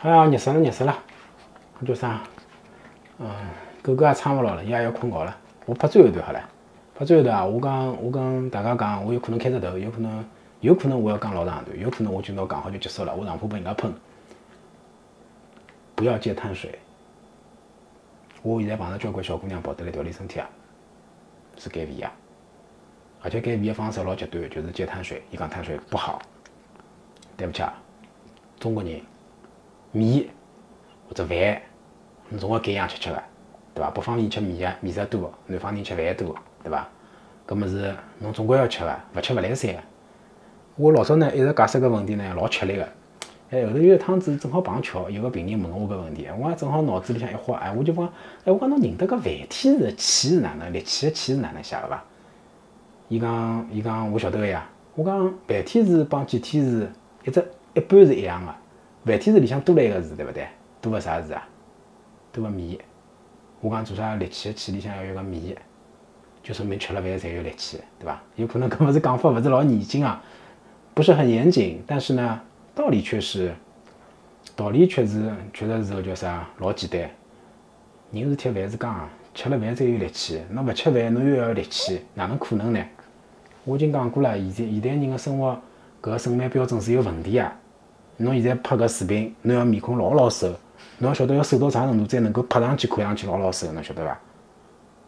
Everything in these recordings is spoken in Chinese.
哎呀，热死了，热死了！叫啥？嗯，狗狗也撑勿牢了，伊也要困觉了。我拍最后一段好了，拍最后一段啊！我讲，我跟大家讲，我有可能开着头，有可能，有可能我要讲老长段，有可能我就拿讲好就结束了。我上铺被人家喷，不要戒碳水。我现在碰着交关小姑娘跑得来调理身体啊，是减肥啊，而且减肥的方式老极端，就是戒碳水。伊讲碳水不好，对不起啊，中国人米或者饭，侬总归减样吃吃个，对伐？北方人吃米个，米食多；南方人吃饭多，对伐？搿么是侬总归要吃个，勿吃勿来三个。我老早呢一直解释搿问题呢，老吃力个。哎，后头有一趟子正好碰巧，有个病人问我搿问题，我也正好脑子里向一花，哎，我就讲，哎，我讲侬认得搿繁体字气是哪能？力气的气是哪能写个伐？伊讲，伊讲我晓得个呀。我讲繁体字帮简体字一只一般是一样个，繁体字里向多了一个字，对勿对？多个啥字啊？多个米。我讲做啥力气的气里向要有个米，就说明吃了饭才有力气，对伐？有可能搿物事讲法勿是老严谨啊，不是很严谨，但是呢。道理确实，道理确实，确实是个叫啥，老简单。人是铁，饭是钢，吃了饭才有力气。侬勿吃饭，侬又要有力气，哪能可能呢？我已经讲过了，现在现代人的生活搿个审美标准是有问题啊。侬现在拍个视频，侬要面孔老老瘦，侬要晓得要瘦到啥程度才能够拍上去看上去老老瘦，侬晓得伐？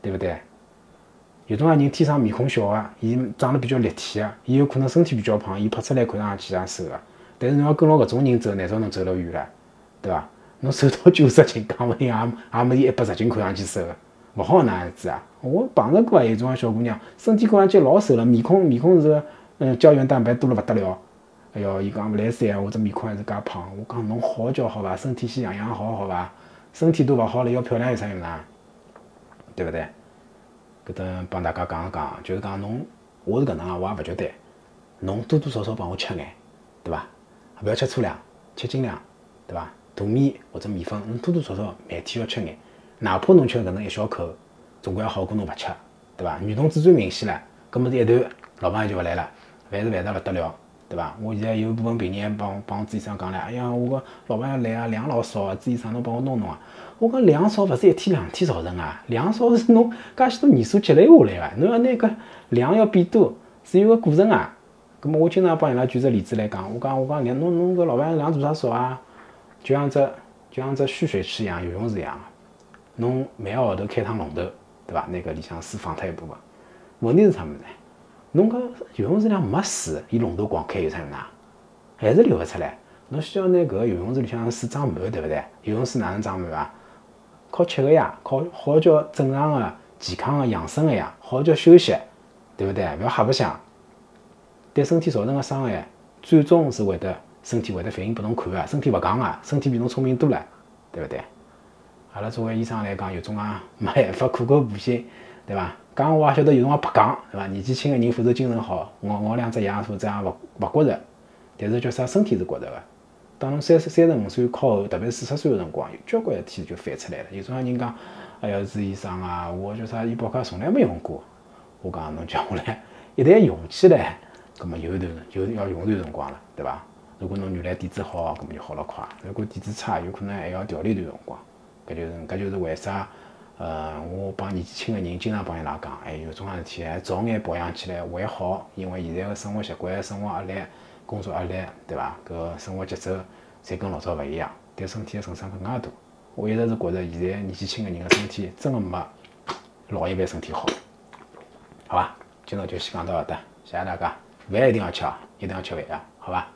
对勿对？有种人天生面孔小啊，伊长得比较立体啊，伊有可能身体比较胖，伊拍出来看上去像瘦啊。但是侬要跟牢搿种人走，难少能走了远了，对伐？侬瘦到九十斤，讲勿定也也没伊一百十斤看上去瘦个，勿好那样子啊！我碰着过啊，有种小姑娘，身体看上去老瘦了，面孔面孔是嗯胶原蛋白多了勿得了。哎哟，伊讲勿来三，我这面孔还是介胖。我讲侬好叫好伐？身体先养养好，好伐？身体都勿好了，要漂亮有啥用啊？对勿对？搿等帮大家讲一讲，就是讲侬，我是搿能啊，我也勿绝对，侬多多少少帮我吃眼，对伐？勿要吃粗粮，吃精粮，对伐？大米或者米粉，侬多多少少每天要吃眼，哪怕侬吃搿能一小口，总归要好过侬勿吃，对伐？女同志最明显了，搿么是一段老朋友就勿来了，烦是烦得勿得了，对伐？我现在有部分病人帮帮朱医生讲了，哎呀，我个老朋友来啊，量老少啊，朱医生侬帮我弄弄啊。我讲量少勿是一天两天造成啊，量少是侬介许多年数积累下来个，侬要拿搿量要变多，是有个过程啊。咁么我经常帮伊拉举只例子来讲，我讲我讲量侬侬搿老板量做啥少啊？就像只就像只蓄水池一样，游泳池一样侬每个号头开趟龙头，对伐？那个里向水放脱一部分。问题是啥物事呢？侬搿游泳池里向没水，伊龙头光开有啥用啊？还是流勿出来。侬需要拿搿个游泳池里向水装满，对勿对？游泳池哪能装满啊？靠吃个呀，靠好叫正常个、健康个、养生个呀，好叫休息，对勿对？勿要瞎白相。对身体造成的伤害，最终是会得身体会得反应拨侬看个，身体勿戆个，身体比侬聪明多了，对勿对？阿拉作为医生来讲，有种啊没办法苦口婆心，对伐？讲我也晓得有辰光白讲，对伐？年纪轻个人否则精神好，我我两只牙否则也勿勿觉着，但是叫啥身体是觉着个。当侬三十三十五岁靠后，特别是四十岁个辰光，有交关事体就翻出来了。有种人讲，哎呀，朱医生啊，我叫啥医保卡从来没用过。我讲侬叫下来，一旦用起来。咁么有一段就要用一段辰光了，对伐？如果侬原来底子好，咁么就好了快；如果底子差，有可能还要调理一段辰光。搿就是搿就是为啥？呃，我帮年纪轻个人经常帮伊拉讲，哎，有种事体还早眼保养起来会好，因为现在个生活习惯、生活压力、工作压力，对伐？搿生活节奏侪跟老早勿一样，对身体个损伤更加大。我一直是觉着现在年纪轻个人个身体真个没老一辈身体好，好伐？今朝就先讲到搿搭，谢谢大家。饭一定要吃啊，一定要吃饭啊，好伐？